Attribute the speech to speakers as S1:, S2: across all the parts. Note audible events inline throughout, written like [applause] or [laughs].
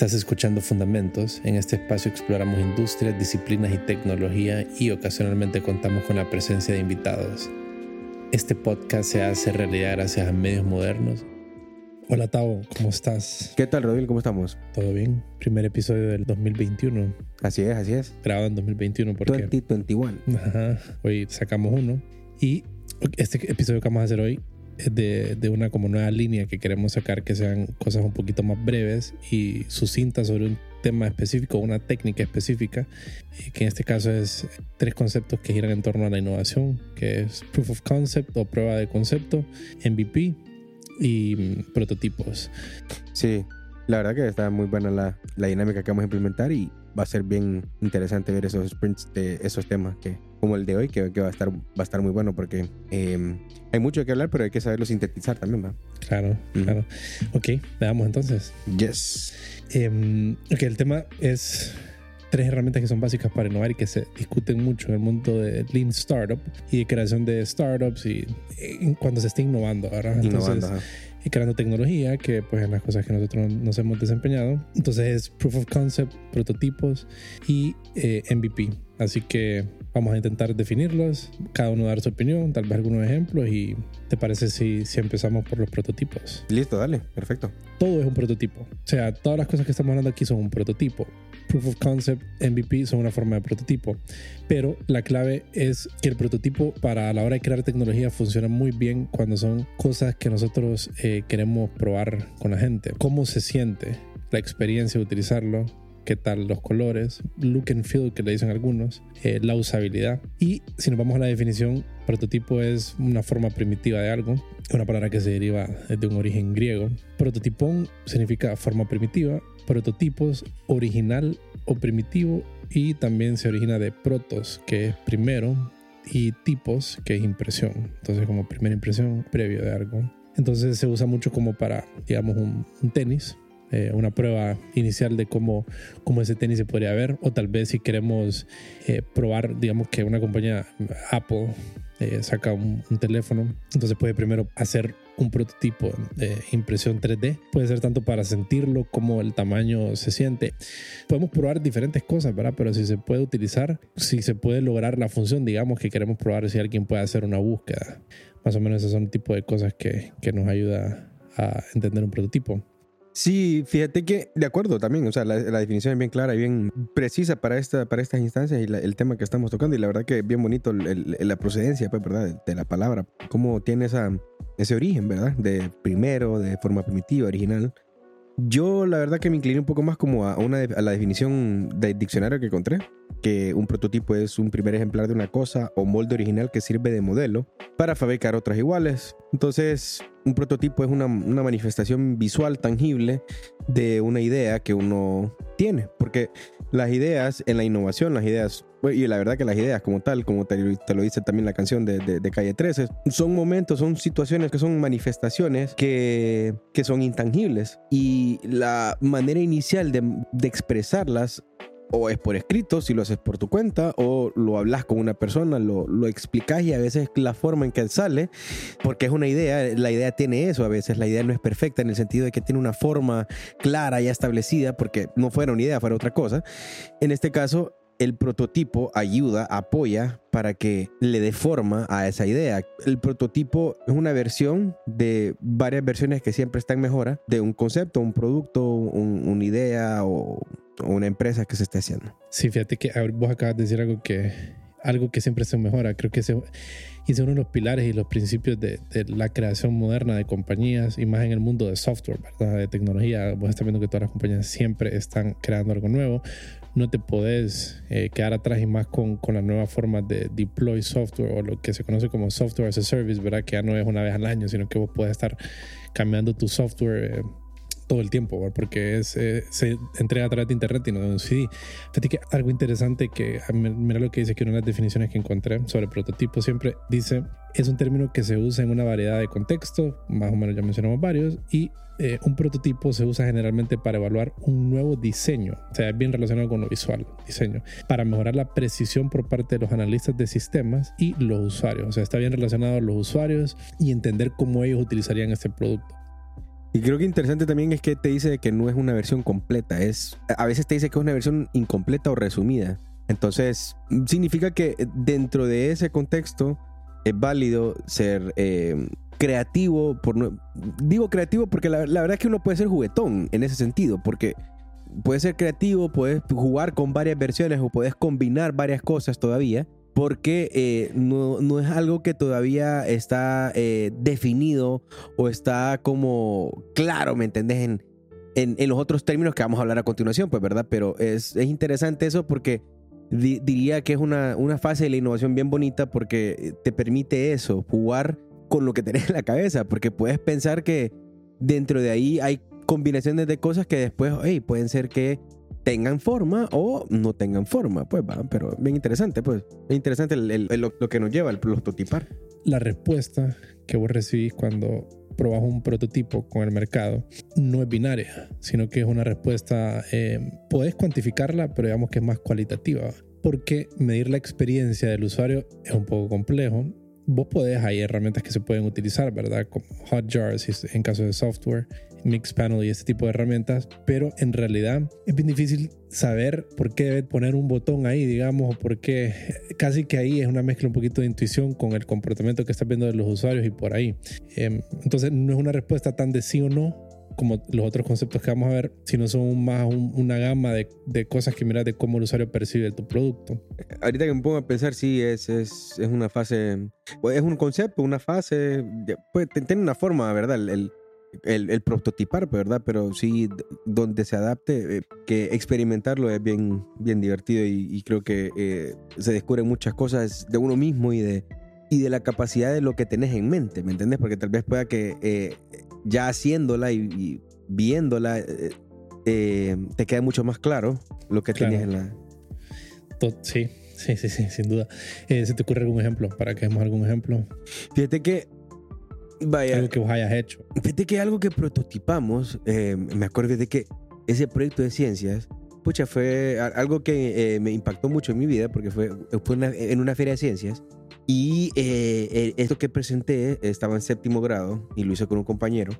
S1: Estás escuchando Fundamentos. En este espacio exploramos industrias, disciplinas y tecnología y ocasionalmente contamos con la presencia de invitados. Este podcast se hace realidad gracias a medios modernos. Hola Tavo, ¿cómo estás?
S2: ¿Qué tal, Rodil? ¿Cómo estamos?
S1: ¿Todo bien? Primer episodio del 2021.
S2: Así es, así es.
S1: Grabado en 2021 porque...
S2: 2021.
S1: Ajá, hoy sacamos uno. Y este episodio que vamos a hacer hoy de, de, una como nueva línea que queremos sacar que sean cosas un poquito más breves y sucintas sobre un tema específico, una técnica específica, que en este caso es tres conceptos que giran en torno a la innovación, que es Proof of Concept o prueba de concepto, MVP y mm, prototipos.
S2: Sí, la verdad que está muy buena la, la dinámica que vamos a implementar y va a ser bien interesante ver esos sprints de esos temas que como el de hoy que, que va a estar va a estar muy bueno porque eh, hay mucho que hablar pero hay que saberlo sintetizar también ¿va?
S1: claro mm. claro ok veamos entonces
S2: yes
S1: eh, ok el tema es tres herramientas que son básicas para innovar y que se discuten mucho en el mundo de Lean Startup y de creación de startups y, y cuando se está innovando ¿verdad? entonces
S2: Innovando,
S1: y creando tecnología, que pues en las cosas que nosotros nos hemos desempeñado. Entonces es Proof of Concept, prototipos y eh, MVP. Así que vamos a intentar definirlos, cada uno dar su opinión, tal vez algunos ejemplos y ¿te parece si, si empezamos por los prototipos?
S2: listo dale perfecto
S1: Todo es un prototipo. O sea, todas las cosas que estamos hablando aquí son un prototipo. Proof of Concept, MVP son una forma de prototipo. Pero la clave es que el prototipo para a la hora de crear tecnología funciona muy bien cuando son cosas que nosotros eh, queremos probar con la gente. ¿Cómo se siente la experiencia de utilizarlo? Qué tal los colores, look and feel que le dicen algunos, eh, la usabilidad. Y si nos vamos a la definición, prototipo es una forma primitiva de algo, una palabra que se deriva de un origen griego. Prototipón significa forma primitiva, prototipos, original o primitivo y también se origina de protos, que es primero, y tipos, que es impresión. Entonces como primera impresión previo de algo. Entonces se usa mucho como para, digamos, un, un tenis, eh, una prueba inicial de cómo, cómo ese tenis se podría ver o tal vez si queremos eh, probar, digamos que una compañía Apple eh, saca un, un, teléfono, entonces puede primero hacer un prototipo de impresión 3D. Puede ser tanto para sentirlo como el tamaño se siente. Podemos probar diferentes cosas, ¿verdad? Pero si se puede utilizar, si se puede lograr la función, digamos que queremos probar si alguien puede hacer una búsqueda. Más o menos esos son el tipo de cosas que, que nos ayuda a entender un prototipo.
S2: Sí, fíjate que, de acuerdo también, o sea, la, definición es bien clara y bien precisa para, esta, para estas instancias y el tema que estamos tocando. Y la verdad que bien bonito la procedencia, pues, ¿verdad? De, de, la palabra, cómo tiene esa, ese origen, ¿verdad? De primero, de forma primitiva, original. Yo, la verdad que me incliné un poco más como a, una, a la definición del diccionario que encontré, que un prototipo es un primer ejemplar de una cosa o molde original que sirve de modelo para fabricar otras iguales. Entonces, un prototipo es una, manifestación visual tangible de una idea que uno tiene, porque las ideas en la innovación, las ideas, y la verdad que las ideas como tal, como te, lo dice también la canción de, Calle 13, son momentos, son situaciones que son manifestaciones que, que son intangibles y la manera inicial de expresarlas o es por escrito, si lo haces por tu cuenta, o lo hablas con una persona, lo, lo explicas y a veces la forma en que sale, porque es una idea, la idea tiene eso, a veces la idea no es perfecta en el sentido de que tiene una forma clara ya establecida, porque no fuera una idea, fuera otra cosa. En este caso, el prototipo ayuda, apoya para que le dé forma a esa idea. El prototipo es una versión de varias versiones que siempre están en mejora de un concepto, un producto, un, una idea o una empresa que se esté haciendo.
S1: Sí, fíjate que vos acabas de decir algo que algo que siempre se mejora. Creo que ese es uno de los pilares y los principios de, la creación moderna de compañías y más en el mundo de software, de tecnología. Vos estás viendo que todas las compañías siempre están creando algo nuevo. No te podés eh, quedar atrás y más con, con la nueva forma de deploy software o lo que se conoce como software as a service, ¿verdad? Que ya no es una vez al año, sino que vos puedes estar cambiando tu software. Eh, todo el tiempo, porque es, eh, se entrega a través de internet y no de un CD. Fíjate que algo interesante que, mira lo que dice que una de las definiciones que encontré sobre prototipo siempre dice, es un término que se usa en una variedad de contextos, más o menos ya mencionamos varios, y eh, un prototipo se usa generalmente para evaluar un nuevo diseño, o sea, es bien relacionado con lo visual, diseño, para mejorar la precisión por parte de los analistas de sistemas y los usuarios, o sea, está bien relacionado a los usuarios y entender cómo ellos utilizarían este producto.
S2: Y creo que interesante también es que te dice que no es una versión completa, es a veces te dice que es una versión incompleta o resumida. Entonces, significa que dentro de ese contexto es válido ser eh, creativo. Por digo creativo porque la, verdad es que uno puede ser juguetón en ese sentido, porque puedes ser creativo, puedes jugar con varias versiones o puedes combinar varias cosas todavía porque eh, no, es algo que todavía está eh, definido o está como claro, ¿me entendés? En, en, los otros términos que vamos a hablar a continuación, pues, ¿verdad? Pero es, es interesante eso porque diría que es una, una fase de la innovación bien bonita porque te permite eso, jugar con lo que tenés en la cabeza, porque puedes pensar que dentro de ahí hay combinaciones de cosas que después, hey, pueden ser que tengan forma o no tengan forma, pues va, pero bien interesante, pues, es interesante lo, que nos lleva el prototipar.
S1: La respuesta que vos recibís cuando probas un prototipo con el mercado no es binaria, sino que es una respuesta, eh, puedes cuantificarla, pero digamos que es más cualitativa, porque medir la experiencia del usuario es un poco complejo. Vos podés, hay herramientas que se pueden utilizar, ¿verdad? Como Hotjar en caso de software, Mixpanel y este tipo de herramientas, pero en realidad es bien difícil saber por qué debe poner un botón ahí, digamos, o por qué casi que ahí es una mezcla un poquito de intuición con el comportamiento que estás viendo de los usuarios y por ahí. Em, entonces no es una respuesta tan de sí o no como los otros conceptos que vamos a ver, sino son más una gama de, de, cosas que miras de cómo el usuario percibe tu producto.
S2: Ahorita que me pongo a pensar, sí, es, es, es una fase, pues, es un concepto, una fase, pues tiene una forma, ¿verdad? el, el, el, prototipar, pues, ¿verdad? Pero sí, donde se adapte, eh, que experimentarlo es bien, bien divertido y, creo que eh, se descubren muchas cosas de uno mismo y de, y de la capacidad de lo que tenés en mente, ¿me entiendes? Porque tal vez pueda que eh, ya haciéndola y, viéndola te quede mucho más claro lo que tienes en la...
S1: Sí, sí, sí, sí, sin duda. ¿Se te ocurre algún ejemplo? Para que demos algún ejemplo.
S2: Fíjate que
S1: Vaya. Algo que vos hayas hecho.
S2: Fíjate que algo que prototipamos, eh, me acuerdo de que ese proyecto de ciencias, pucha, fue algo que eh, me impactó mucho en mi vida porque fue, fue en una feria de ciencias. Y eh, esto que presenté estaba en séptimo grado y lo hice con un compañero.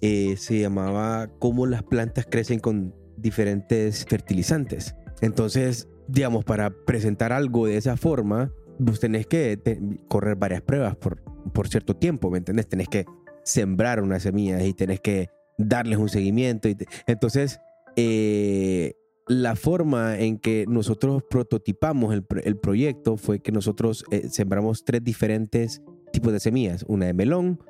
S2: se llamaba Cómo las plantas crecen con diferentes fertilizantes. Entonces, digamos, para presentar algo de esa forma, vos tenés que correr varias pruebas por, por cierto tiempo, ¿me entendés? Tenés que sembrar unas semillas y tenés que darles un seguimiento. Y entonces, eh, la forma en que nosotros prototipamos el, el proyecto fue que nosotros eh, sembramos tres diferentes tipos de semillas, una de melón,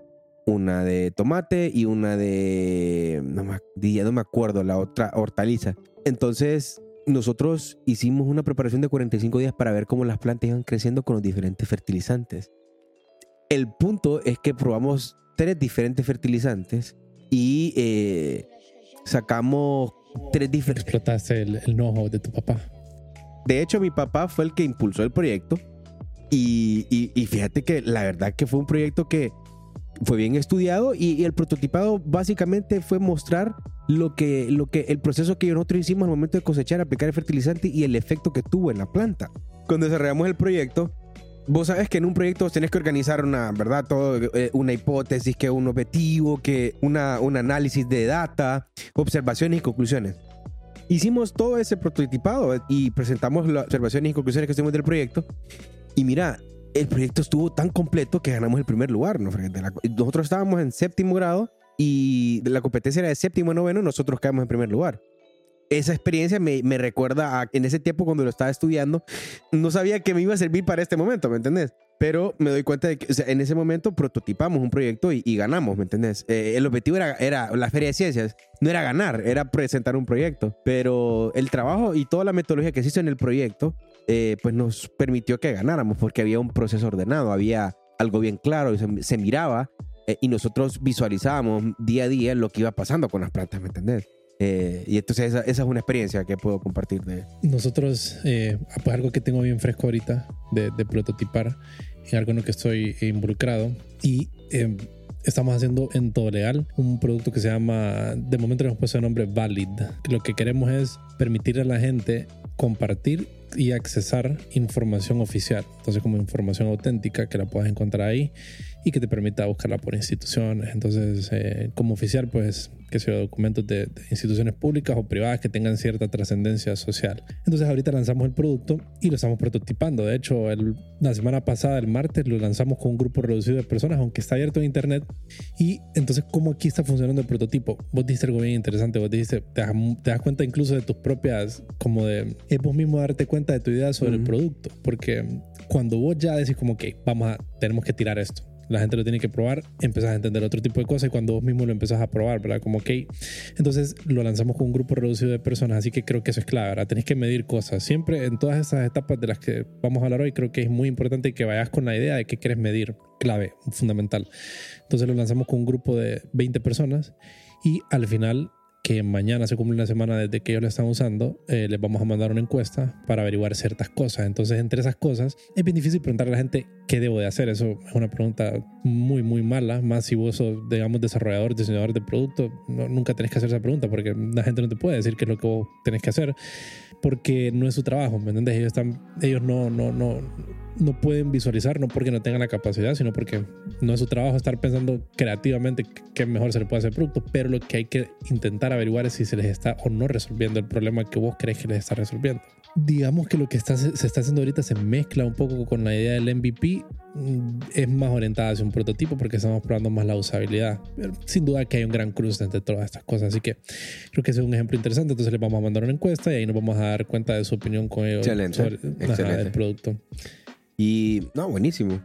S2: una de tomate y una de, no me, no me acuerdo, la otra hortaliza. Entonces, nosotros hicimos una preparación de 45 días para ver cómo las plantas iban creciendo con los diferentes fertilizantes. El punto es que probamos tres diferentes fertilizantes y eh, sacamos tres diferentes...
S1: Explotaste el, el know de tu papá.
S2: De hecho, mi papá fue el que impulsó el proyecto y, y, fíjate que la verdad que fue un proyecto que fue bien estudiado y, el prototipado básicamente fue mostrar lo que, lo que el proceso que nosotros hicimos al momento de cosechar, aplicar el fertilizante y el efecto que tuvo en la planta. Cuando desarrollamos el proyecto, Vos sabes que en un proyecto tenés que organizar una, ¿verdad? Todo, eh, una hipótesis, que un objetivo, que una, un análisis de data, observaciones y conclusiones. Hicimos todo ese prototipado y presentamos las observaciones y conclusiones que hicimos del proyecto. Y mira, el proyecto estuvo tan completo que ganamos el primer lugar. ¿no? Nosotros estábamos en séptimo grado y la competencia era de séptimo a noveno, nosotros quedamos en primer lugar esa experiencia me, me, recuerda a en ese tiempo cuando lo estaba estudiando, no sabía que me iba a servir para este momento, ¿me entendés? Pero me doy cuenta de que en ese momento prototipamos un proyecto y, ganamos, ¿me entendés? Eh, el objetivo era, era la feria de ciencias, no era ganar, era presentar un proyecto. Pero el trabajo y toda la metodología que se hizo en el proyecto, eh, pues nos permitió que ganáramos porque había un proceso ordenado, había algo bien claro, se, miraba eh, y nosotros visualizábamos día a día lo que iba pasando con las plantas, ¿me entendés? Eh, y entonces esa, es una experiencia que puedo compartir de...
S1: Nosotros, pues algo que tengo bien fresco ahorita de, de prototipar, algo en lo que estoy involucrado y em, estamos haciendo en todo legal un producto que se llama, de momento le hemos puesto el nombre Valid. Lo que queremos es permitir a la gente compartir y accesar información oficial, entonces como información auténtica que la puedas encontrar ahí y que te permita buscarla por instituciones. Entonces, eh, como oficial, pues que sea documentos de, instituciones públicas o privadas que tengan cierta trascendencia social. Entonces ahorita lanzamos el producto y lo estamos prototipando. De hecho, el, la semana pasada, el martes, lo lanzamos con un grupo reducido de personas, aunque está abierto en internet. Y entonces, ¿cómo aquí está funcionando el prototipo? Vos dijiste algo bien interesante, vos dijiste, te das, cuenta incluso de tus propias, como de, es vos mismo darte cuenta de tu idea sobre el producto, porque cuando vos ya decís como que vamos a, tenemos que tirar esto la gente lo tiene que probar, empezás a entender otro tipo de cosas y cuando vos mismo lo empezás a probar, ¿verdad? Como, ok, entonces lo lanzamos con un grupo reducido de personas, así que creo que eso es clave, ¿verdad? Tenés que medir cosas. Siempre en todas esas etapas de las que vamos a hablar hoy, creo que es muy importante que vayas con la idea de qué quieres medir, clave, fundamental. Entonces lo lanzamos con un grupo de 20 personas y al final que mañana se cumple una semana desde que ellos la están usando, eh, les vamos a mandar una encuesta para averiguar ciertas cosas. Entonces, entre esas cosas, es bien difícil preguntarle a la gente qué debo de hacer. Eso es una pregunta muy, muy mala. Más si vos sos, digamos, desarrollador, diseñador de producto, nunca tenés que hacer esa pregunta porque la gente no te puede decir qué es lo que vos tenés que hacer porque no es su trabajo, ¿me entiendes? Ellos, están, ellos no, no, no, no pueden visualizar, no porque no tengan la capacidad, sino porque no es su trabajo estar pensando creativamente qué mejor se le puede hacer producto, pero lo que hay que intentar averiguar es si se les está o no resolviendo el problema que vos crees que les está resolviendo. Digamos que lo que está, se está haciendo ahorita se mezcla un poco con la idea del MVP, mm, es más orientada hacia un prototipo porque estamos probando más la usabilidad. Sin duda que hay un gran cruce entre todas estas cosas, así que creo que ese es un ejemplo interesante. Entonces les vamos a mandar una encuesta y ahí nos vamos a dar cuenta de su opinión con ellos
S2: sobre
S1: el producto.
S2: Y no, buenísimo.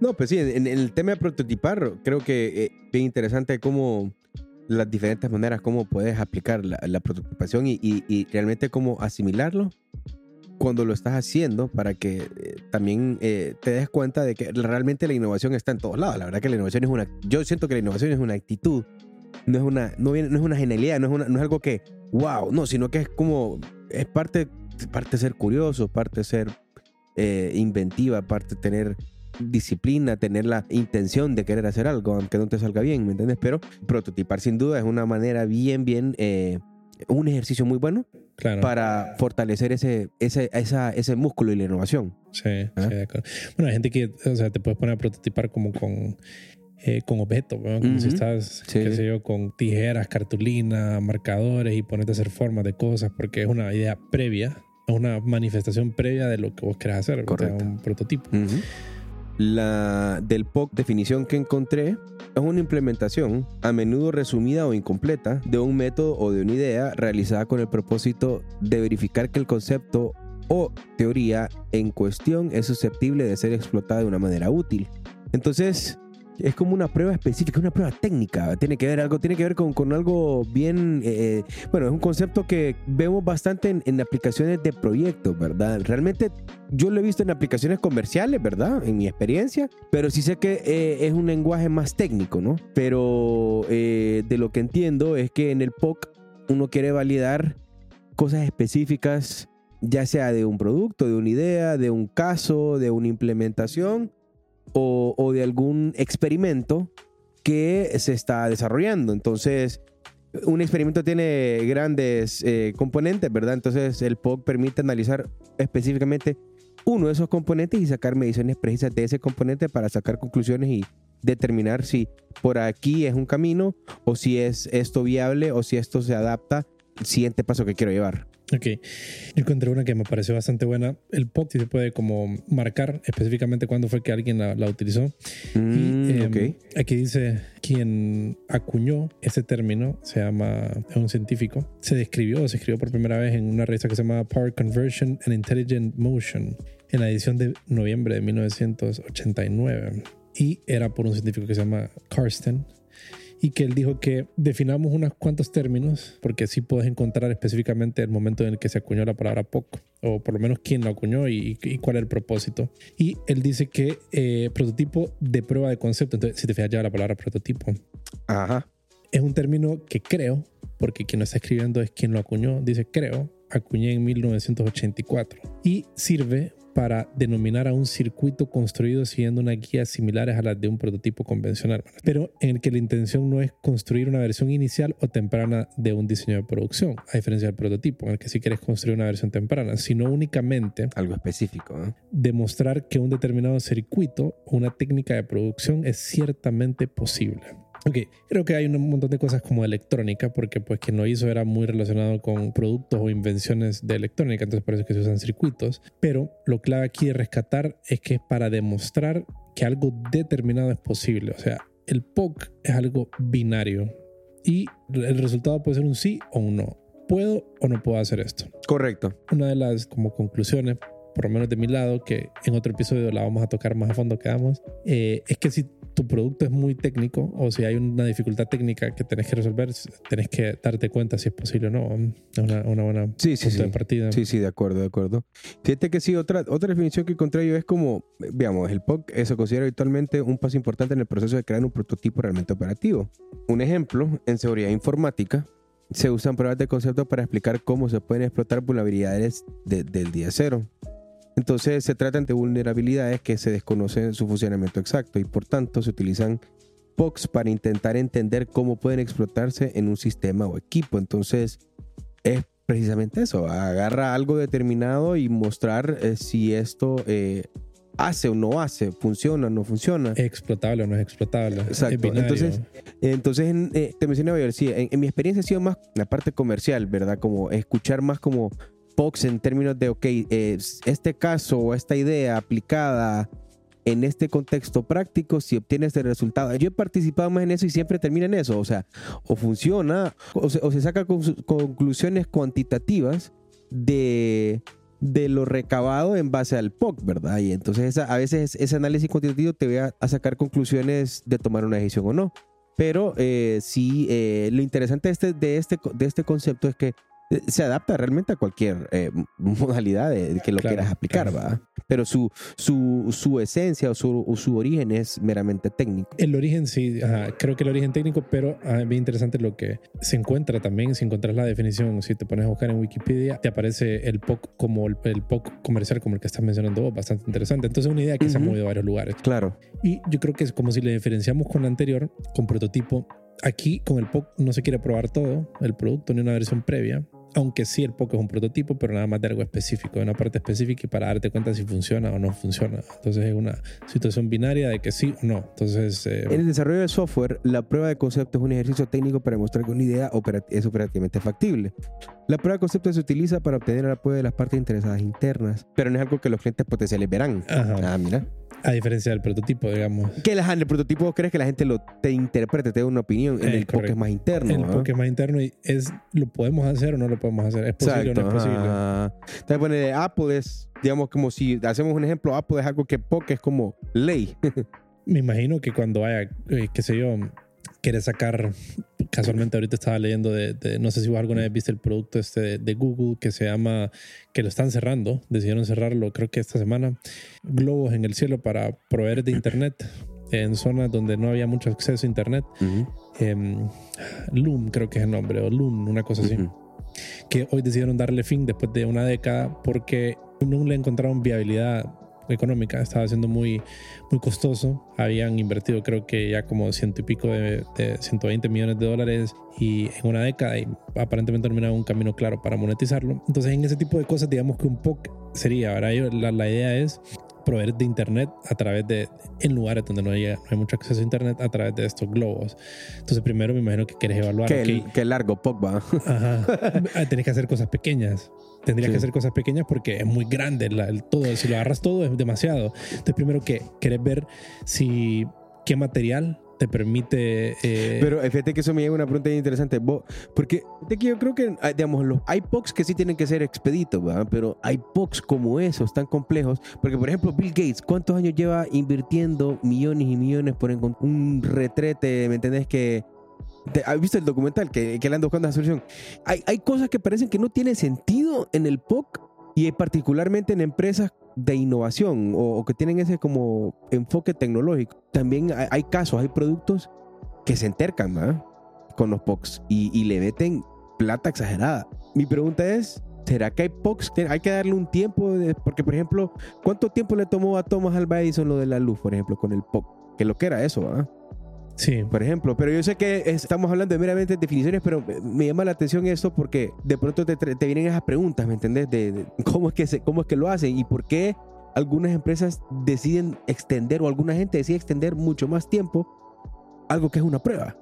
S2: No, pues sí, en, el tema de prototipar, creo que es eh, bien interesante cómo las diferentes maneras, cómo puedes aplicar la, prototipación y, realmente cómo asimilarlo cuando lo estás haciendo para que eh, también eh, te des cuenta de que realmente la innovación está en todos lados. La verdad que la innovación es una, yo siento que la innovación es una actitud, no es una, no, es una genialidad, no es, no es algo que, wow, no, sino que es como, es parte, parte ser curioso, parte ser eh, inventiva, aparte de tener disciplina, tener la intención de querer hacer algo, aunque no te salga bien, ¿me entiendes? Pero prototipar sin duda es una manera bien, bien, un ejercicio muy bueno para fortalecer ese, ese, esa, ese músculo y la innovación.
S1: Sí, ¿Ah? sí, de acuerdo. Bueno, hay gente que, o sea, te puedes poner a prototipar como con... Eh, con objetos, como si estás, qué sé yo, con tijeras, cartulina, marcadores y ponerte a hacer formas de cosas, porque es una idea previa una manifestación previa de lo que vos querés hacer, Correcto. un prototipo.
S2: La del POC definición que encontré es una implementación, a menudo resumida o incompleta, de un método o de una idea realizada con el propósito de verificar que el concepto o teoría en cuestión es susceptible de ser explotada de una manera útil. Entonces, es como una prueba específica, una prueba técnica. Tiene que ver algo, tiene que ver con, con algo bien, eh, eh, bueno, es un concepto que vemos bastante en, aplicaciones de proyectos, ¿verdad? Realmente yo lo he visto en aplicaciones comerciales, ¿verdad? En mi experiencia, pero sí sé que eh, es un lenguaje más técnico, ¿no? Pero de lo que entiendo es que en el POC uno quiere validar cosas específicas, ya sea de un producto, de una idea, de un caso, de una implementación o, de algún experimento que se está desarrollando. Entonces, un experimento tiene grandes eh, componentes, ¿verdad? Entonces, el POC permite analizar específicamente uno de esos componentes y sacar mediciones precisas de ese componente para sacar conclusiones y determinar si por aquí es un camino o si es esto viable o si esto se adapta al siguiente paso que quiero llevar.
S1: Ok. Yo encontré una que me pareció bastante buena. El POC se puede como marcar específicamente cuándo fue que alguien la, utilizó.
S2: Mm, em,
S1: Aquí dice quien acuñó ese término, se llama, es un científico, se describió, se escribió por primera vez en una revista que se llama Power Conversion and Intelligent Motion en la edición de noviembre de 1989. Y era por un científico que se llama Karsten y que él dijo que definamos unos cuantos términos, porque así puedes encontrar específicamente el momento en el que se acuñó la palabra poco, o por lo menos quién lo acuñó y, cuál es el propósito. Y él dice que eh, prototipo de prueba de concepto, entonces si te fijas ya la palabra prototipo.
S2: Ajá.
S1: Es un término que creo, porque quien lo está escribiendo es quien lo acuñó, dice creo acuñé en 1984 y sirve para denominar a un circuito construido siguiendo unas guías similares a las de un prototipo convencional, pero en el que la intención no es construir una versión inicial o temprana de un diseño de producción, a diferencia del prototipo, en el que si quieres construir una versión temprana, sino únicamente
S2: algo específico. ¿eh?
S1: Demostrar que un determinado circuito o una técnica de producción es ciertamente posible. Ok, creo que hay un montón de cosas como electrónica, porque pues quien lo hizo era muy relacionado con productos o invenciones de electrónica, entonces por eso que se usan circuitos. Pero lo clave aquí de rescatar es que es para demostrar que algo determinado es posible. O sea, el POC es algo binario y el resultado puede ser un sí o un no. ¿Puedo o no puedo hacer esto?
S2: Correcto.
S1: Una de las como conclusiones por lo menos de mi lado, que en otro episodio la vamos a tocar más a fondo que damos, eh, es que si tu producto es muy técnico o si hay una dificultad técnica que tenés que resolver, tenés que darte cuenta si es posible o no. Es una, una, buena
S2: sí, sí,
S1: de partida.
S2: Sí, sí, de acuerdo, de acuerdo. Fíjate que sí, otra, otra definición que encontré yo es como, veamos, el POC se considera habitualmente un paso importante en el proceso de crear un prototipo realmente operativo. Un ejemplo, en seguridad informática, se usan pruebas de concepto para explicar cómo se pueden explotar vulnerabilidades del día cero. Entonces se tratan de vulnerabilidades que se desconocen su funcionamiento exacto y por tanto se utilizan POCs para intentar entender cómo pueden explotarse en un sistema o equipo. Entonces es precisamente eso, agarra algo determinado y mostrar eh, si esto eh, hace o no hace, funciona o no funciona.
S1: Es explotable o no es explotable.
S2: Exacto. entonces, entonces eh, te mencionaba, sí, en, en mi experiencia ha sido más la parte comercial, ¿verdad? Como escuchar más como en términos de, ok, este caso o esta idea aplicada en este contexto práctico, si obtienes este resultado. Yo he participado más en eso y siempre termina en eso. O sea, o funciona o se, o se saca conclusiones cuantitativas de, de lo recabado en base al POC, ¿verdad? Y entonces a veces ese análisis cuantitativo te va a, sacar conclusiones de tomar una decisión o no. Pero eh, sí, eh, lo interesante de este, de, este, de este concepto es que se adapta realmente a cualquier eh, modalidad de, que lo quieras aplicar, ¿va? Pero su, su, su esencia o su, su, origen es meramente técnico.
S1: El origen sí, creo que el origen técnico, pero es bien interesante lo que se encuentra también, si encuentras la definición, si te pones a buscar en Wikipedia, te aparece el POC como el, el POC comercial como el que estás mencionando vos, bastante interesante. Entonces es una idea que se ha movido a varios lugares.
S2: Claro.
S1: Y yo creo que es como si le diferenciamos con la anterior, con prototipo, Aquí con el POC no se quiere probar todo, el producto ni una versión previa, aunque sí el POC es un prototipo, pero nada más de algo específico, de una parte específica y para darte cuenta si funciona o no funciona. Entonces es una situación binaria de que sí o no. Entonces,
S2: eh, en el desarrollo de software, la prueba de concepto es un ejercicio técnico para demostrar que una idea es operativamente factible. La prueba de concepto se utiliza para obtener el apoyo de las partes interesadas internas, pero no es algo que los clientes potenciales verán. Ah, mira.
S1: A diferencia del prototipo, digamos.
S2: Que en el prototipo crees que la gente lo te interprete, te dé una opinión. En el POC es más interno. En
S1: el POC es más interno y es, ¿lo podemos hacer o no lo podemos hacer? ¿Es posible o no es posible?
S2: Entonces, bueno, Apple es, digamos, como si hacemos un ejemplo, Apple es algo que POC es como ley. [laughs]
S1: Me imagino que cuando haya, eh, qué sé yo, quiere sacar, casualmente ahorita estaba leyendo de, no sé si vos alguna vez viste el producto este de, Google que se llama, que lo están cerrando, decidieron cerrarlo creo que esta semana, globos en el cielo para proveer de internet en zonas donde no había mucho acceso a internet. Em, Loom creo que es el nombre, o Loom, una cosa así. Que hoy decidieron darle fin después de una década porque no le encontraron viabilidad económica, estaba siendo muy, muy costoso. Habían invertido creo que ya como ciento y pico de, 120 millones de dólares y en una década y aparentemente terminaba un camino claro para monetizarlo. Entonces en ese tipo de cosas digamos que un poco sería, ahora la, la idea es proveer de internet a través de, en lugares donde no hay, no hay mucho acceso a internet, a través de estos globos. Entonces, primero me imagino que quieres evaluar.
S2: Qué, largo Pogba.
S1: Ajá. Ah, Tienes que hacer cosas pequeñas. Tendrías que hacer cosas pequeñas porque es muy grande el todo. Si lo agarras todo es demasiado. Entonces, primero que querés ver si qué material te permite. Eh...
S2: Pero fíjate que eso me lleva a una pregunta interesante. Porque yo creo que, ah, digamos, los, POCs que sí tienen que ser expeditos, ¿verdad? pero POCs como esos, tan complejos. Porque, por ejemplo, Bill Gates, ¿cuántos años lleva invirtiendo millones y millones por un retrete? ¿Me entendés? Que. ¿Has visto el documental que, que le ando buscando la solución? Hay, hay cosas que parecen que no tienen sentido en el POC y particularmente en empresas de innovación o, que tienen ese como enfoque tecnológico. También hay, casos, hay productos que se entercan con los POCs y, le meten plata exagerada. Mi pregunta es, ¿Será que hay POCs? Hay que darle un tiempo, porque por ejemplo, ¿cuánto tiempo le tomó a Thomas Alva Edison lo de la luz, por ejemplo, con el POC? Que lo que era eso, ¿ah?
S1: Sí.
S2: Por ejemplo, pero yo sé que estamos hablando de meramente definiciones, pero me llama la atención esto porque de pronto te, te vienen esas preguntas, ¿me entendés? De, cómo, es que se, cómo es que lo hacen y por qué algunas empresas deciden extender o alguna gente decide extender mucho más tiempo algo que es una prueba.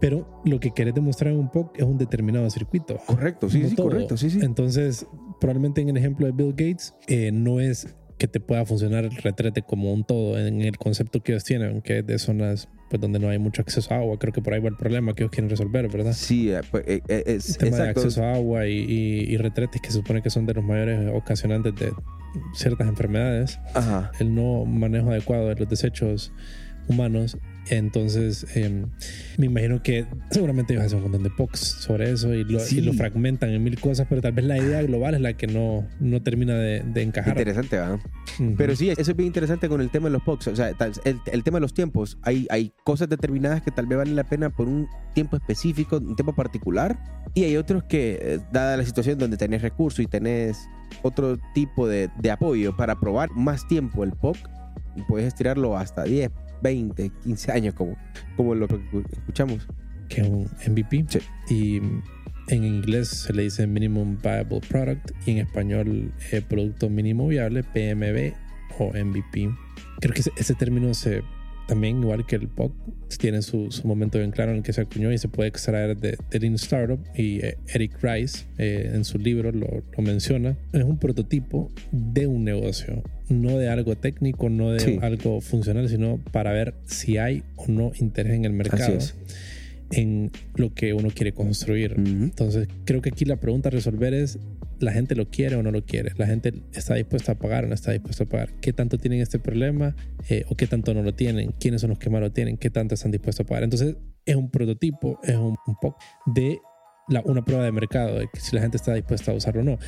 S1: Pero lo que querés demostrar un poco es un determinado circuito.
S2: Correcto, sí, sí, correcto, sí, sí.
S1: Entonces, probablemente en el ejemplo de Bill Gates, eh, no es que te pueda funcionar el retrete como un todo en el concepto que ellos tienen, que es de zonas pues, donde no hay mucho acceso a agua. Creo que por ahí va el problema que ellos quieren resolver, ¿verdad?
S2: Sí, eh, pues, eh, es,
S1: el tema de acceso a agua y, y, retretes que se supone que son de los mayores ocasionantes de ciertas enfermedades.
S2: Ajá.
S1: El no manejo adecuado de los desechos humanos entonces, em, me imagino que [clears throat] seguramente ellos hacen un montón de POCs sobre eso y lo, lo, fragmentan en mil cosas, pero tal vez la idea global es la que no, no termina de, encajar.
S2: Interesante, ¿verdad? Pero sí, eso es bien interesante con el tema de los POCs. O sea, el, el, tema de los tiempos. Hay, hay cosas determinadas que tal vez valen la pena por un tiempo específico, un tiempo particular, y hay otros que, eh, dada la situación donde tenés recursos y tenés otro tipo de, de apoyo para probar más tiempo el POC, puedes estirarlo hasta 10, 20, 15 años, como, como lo que escuchamos.
S1: Que un MVP.
S2: Sí.
S1: Y en inglés se le dice Minimum Viable Product y en español eh, Producto Mínimo Viable, PMB o MVP. Creo que ese, ese término se también, igual que el POC, tiene su, su, momento bien claro en el que se acuñó y se puede extraer de, de Lean Startup. Y eh, Eric Rice, eh, en su libro, lo, lo, menciona. Es un prototipo de un negocio, no de algo técnico, no de algo funcional, sino para ver si hay o no interés en el mercado en lo que uno quiere construir. Entonces, creo que aquí la pregunta a resolver es la gente lo quiere o no lo quiere. La gente está dispuesta a pagar o no está dispuesta a pagar. ¿Qué tanto tienen este problema eh, o qué tanto no lo tienen? ¿Quiénes son los que más lo tienen? ¿Qué tanto están dispuestos a pagar? Entonces es un prototipo, es un, poco de una prueba de mercado, de si la gente está dispuesta a usarlo o no.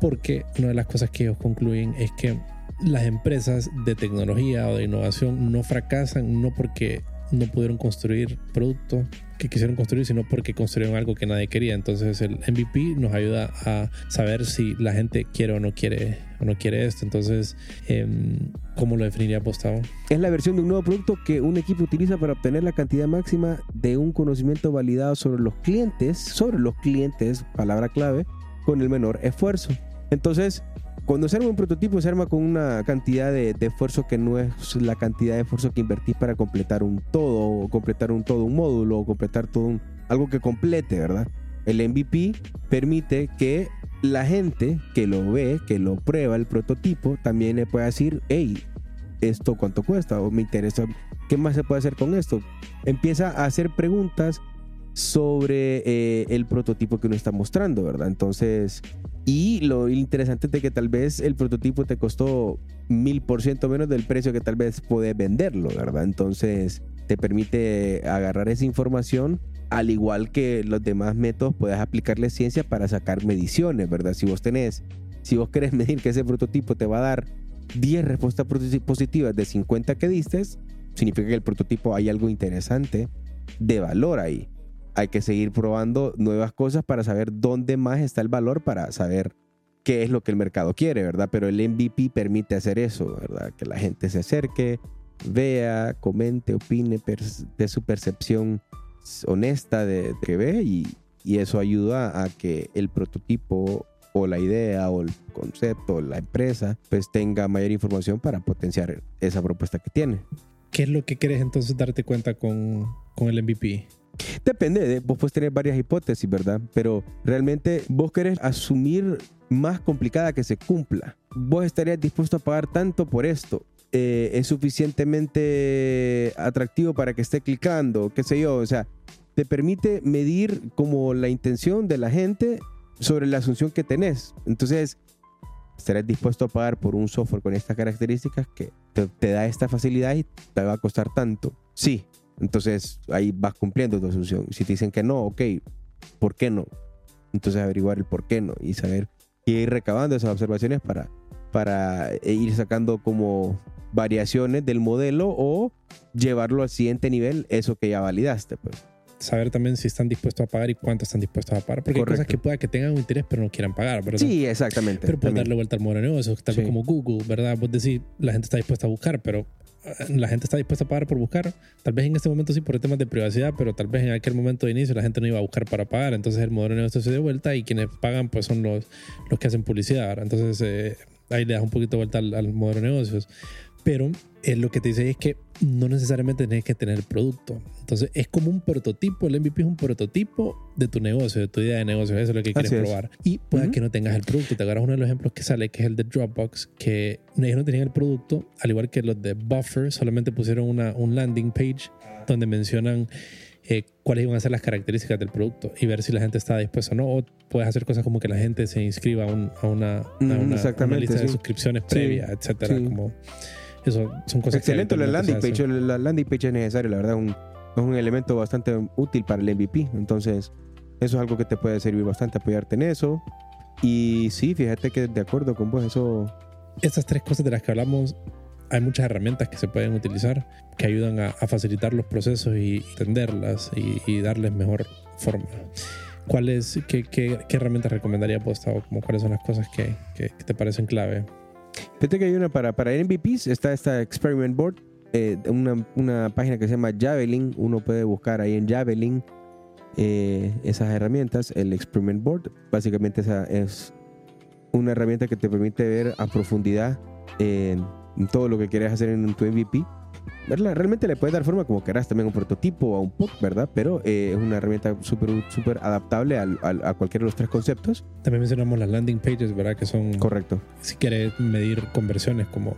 S1: Porque una de las cosas que ellos concluyen es que las empresas de tecnología o de innovación no fracasan no porque no pudieron construir productos que quisieron construir, sino porque construyeron algo que nadie quería. Entonces el MVP nos ayuda a saber si la gente quiere o no quiere o no quiere esto. Entonces, em, ¿cómo lo definiría Postavo?
S2: Es la versión de un nuevo producto que un equipo utiliza para obtener la cantidad máxima de un conocimiento validado sobre los clientes, sobre los clientes, palabra clave, con el menor esfuerzo. Entonces, cuando se arma un prototipo, se arma con una cantidad de, esfuerzo que no es la cantidad de esfuerzo que invertís para completar un todo, o completar un todo, un módulo, o completar todo un, algo que complete, ¿verdad? El MVP permite que la gente que lo ve, que lo prueba el prototipo, también le pueda decir, hey, ¿esto cuánto cuesta? O me interesa, ¿qué más se puede hacer con esto? Empieza a hacer preguntas sobre eh, el prototipo que uno está mostrando, ¿verdad? Entonces, y lo interesante es de que tal vez el prototipo te costó mil por ciento menos del precio que tal vez puedes venderlo, ¿verdad? Entonces te permite agarrar esa información, al igual que los demás métodos, puedes aplicarle ciencia para sacar mediciones, ¿verdad? Si vos tenés, si vos querés [laughs] medir que ese prototipo te va a dar 10 respuestas positivas de 50 que diste, significa que el prototipo hay algo interesante de valor ahí hay que seguir probando nuevas cosas para saber dónde más está el valor, para saber qué es lo que el mercado quiere, ¿verdad? Pero el MVP permite hacer eso, ¿verdad? Que la gente se acerque, vea, comente, opine de su percepción honesta de, que ve y, y, eso ayuda a que el prototipo o la idea o el concepto, o la empresa, pues tenga mayor información para potenciar esa propuesta que tiene.
S1: ¿Qué es lo que quieres entonces darte cuenta con, con el MVP?
S2: Depende, de, vos puedes tener varias hipótesis, ¿verdad? Pero realmente vos querés asumir más complicada que se cumpla. Vos estarías dispuesto a pagar tanto por esto. Eh, es suficientemente atractivo para que esté clicando, qué sé yo, o sea, te permite medir como la intención de la gente sobre la asunción que tenés. Entonces, estarías dispuesto a pagar por un software con estas características que te, te da esta facilidad y te va a costar tanto. Sí, entonces ahí vas cumpliendo tu asunción. Si te dicen que no, ok, ¿por qué no? Entonces averiguar el por qué no y saber y ir recabando esas observaciones para, para eh, ir sacando como variaciones del modelo o llevarlo al siguiente nivel, eso que ya validaste. Pues.
S1: saber también si están dispuestos a pagar y cuánto están dispuestos a pagar. Porque hay cosas que pueda que tengan un interés pero no quieran pagar, ¿verdad?
S2: Sí, exactamente.
S1: Pero puedes darle vuelta al modelo de negocios, tal vez
S2: Sí.
S1: como Google, ¿verdad? Vos decís, la gente está dispuesta a buscar, pero la gente está dispuesta a pagar por buscar. Tal vez en este momento sí por temas de privacidad, pero tal vez en aquel momento de inicio la gente no iba a buscar para pagar. Entonces el modelo de negocio se dio vuelta y quienes pagan pues son los, los que hacen publicidad. Entonces eh, ahí le das un poquito de vuelta al, al modelo de negocios. Pero eh, lo que te dice es que no necesariamente tienes que tener el producto. Entonces es como un prototipo, el MVP es un prototipo de tu negocio, de tu idea de negocio, eso es lo que quieres probar. Y puede
S2: Ujú.
S1: que no tengas el producto. Te agarras uno de los ejemplos que sale, que es el de Dropbox, que ellos no tenían el producto, al igual que los de Buffer, solamente pusieron una, un landing page donde mencionan eh, cuáles iban a ser las características del producto y ver si la gente está dispuesta o no. O puedes hacer cosas como que la gente se inscriba a, un- a una, a
S2: Mm,
S1: lista de suscripciones
S2: Sí,
S1: previa, etcétera.
S2: sí.
S1: Como eso son cosas que
S2: Excelente la landing page.
S1: hacen.
S2: La landing page es necesaria, la verdad, un, es un elemento bastante útil para el MVP. Entonces, eso es algo que te puede servir bastante, apoyarte en eso. Y sí, fíjate que de acuerdo con vos, eso
S1: Estas tres cosas de las que hablamos, hay muchas herramientas que se pueden utilizar que ayudan a, a facilitar los procesos y entenderlas y, y darles mejor forma. ¿Cuáles, qué, qué, qué herramientas recomendaría Postado? Como cuáles son las cosas que, que- que te parecen clave?
S2: Fíjate que hay una para, para MVPs, está esta Experiment Board, eh, una, una página que se llama Javelin, uno puede buscar ahí en Javelin eh, esas herramientas, el Experiment Board, básicamente esa es una herramienta que te permite ver a profundidad eh, todo lo que quieres hacer en tu MVP. ¿Verdad? Realmente le puedes dar forma como querás también a un prototipo o a un POC, ¿verdad? Pero eh, es una herramienta súper súper adaptable al- al- a cualquiera de los tres conceptos.
S1: También mencionamos las landing pages, ¿verdad? Que son,
S2: Correcto.
S1: si quieres medir conversiones, como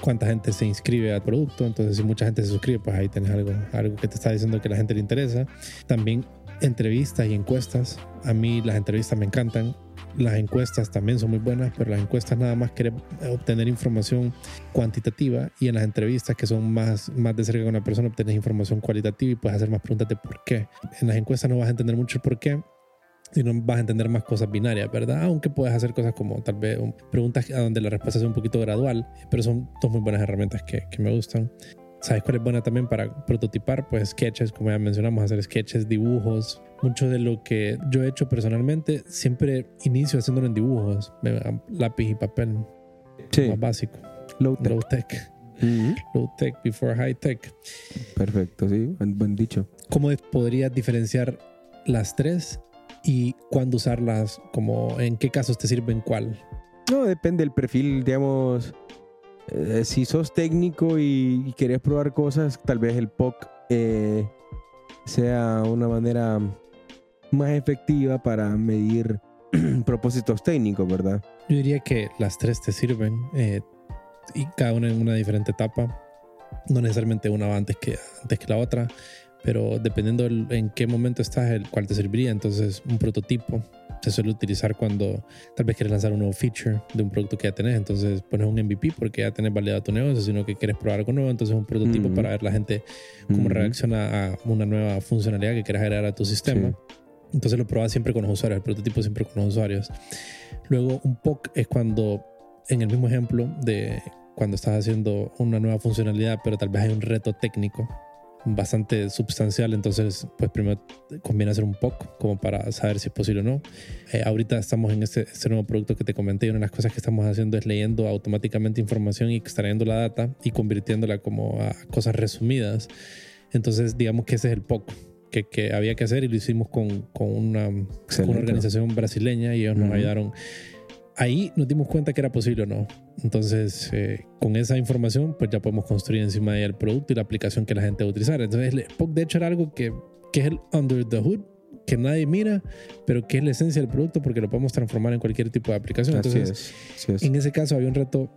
S1: cuánta gente se inscribe al producto. Entonces, si mucha gente se suscribe, pues ahí tenés algo, algo que te está diciendo que a la gente le interesa. También entrevistas y encuestas. A mí las entrevistas me encantan. Las encuestas también son muy buenas, pero las encuestas nada más quieren obtener información cuantitativa y en las entrevistas que son más, más de cerca con una persona obtienes información cualitativa y puedes hacer más preguntas de por qué. En las encuestas no vas a entender mucho el por qué, sino vas a entender más cosas binarias, ¿verdad? Aunque puedes hacer cosas como tal vez preguntas a donde la respuesta sea un poquito gradual, pero son dos muy buenas herramientas que me gustan. ¿Sabes cuál es buena también para prototipar? Pues sketches, como ya mencionamos, hacer sketches, dibujos. Mucho de lo que yo he hecho personalmente, siempre inicio haciéndolo en dibujos, me- lápiz y papel,
S2: Sí.
S1: más básico,
S2: Low tech.
S1: low tech, low tech before high tech.
S2: Perfecto, sí, buen, buen dicho.
S1: ¿Cómo podrías diferenciar las tres y cuándo usarlas? Como en qué casos te sirven cuál?
S2: No, depende del perfil, digamos. Eh, si sos técnico y, y querés probar cosas, tal vez el POC eh, sea una manera más efectiva para medir [clears throat] propósitos técnicos, ¿verdad?
S1: Yo diría que las tres te sirven eh, y cada una en una diferente etapa. No necesariamente una va antes que, antes que la otra, pero dependiendo en qué momento estás, el cual te serviría. Entonces, un prototipo se suele utilizar cuando tal vez quieres lanzar un nuevo feature de un producto que ya tenés. Entonces, pones un MVP porque ya tenés validado tu negocio, sino que quieres probar algo nuevo. Entonces, un prototipo
S2: Ujú.
S1: para ver la gente cómo
S2: Ujú.
S1: reacciona a una nueva funcionalidad que quieras agregar a tu sistema. Entonces lo probas siempre con los usuarios, el prototipo siempre con los usuarios. Luego un POC es cuando, en el mismo ejemplo de cuando estás haciendo una nueva funcionalidad, pero tal vez hay un reto técnico bastante sustancial, entonces pues primero conviene hacer un POC como para saber si es posible o no. Eh, ahorita estamos en este, este nuevo producto que te comenté y una de las cosas que estamos haciendo es leyendo automáticamente información y extrayendo la data y convirtiéndola como a cosas resumidas. Entonces digamos que ese es el POC que, que había que hacer y lo hicimos con, con una, con una organización brasileña y ellos nos
S2: Ujú.
S1: ayudaron. Ahí nos dimos cuenta que era posible o no. Entonces, eh, con esa información, pues ya podemos construir encima de ella el producto y la aplicación que la gente va a utilizar. Entonces, el POC de hecho era algo que, que es el under the hood, que nadie mira, pero que es la esencia del producto porque lo podemos transformar en cualquier tipo de aplicación.
S2: Así
S1: Entonces,
S2: es. así es.
S1: en ese caso había un reto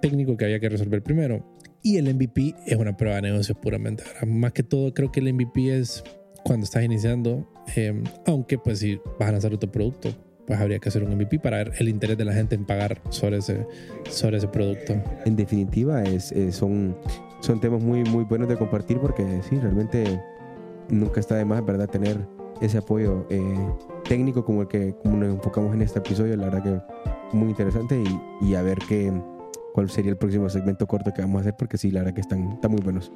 S1: técnico que había que resolver primero. Y el MVP es una prueba de negocios puramente. ¿verdad? Más que todo, creo que el MVP es cuando estás iniciando, eh, aunque pues si vas a lanzar otro producto, pues habría que hacer un MVP para ver el interés de la gente en pagar sobre ese, sobre ese producto.
S2: En definitiva, es, son, son temas muy, muy buenos de compartir porque sí, realmente nunca está de más, ¿verdad? Tener ese apoyo eh, técnico como el que nos enfocamos en este episodio, la verdad que muy interesante y, y a ver qué, cuál sería el próximo segmento corto que vamos a hacer porque sí, la verdad que están, están muy buenos.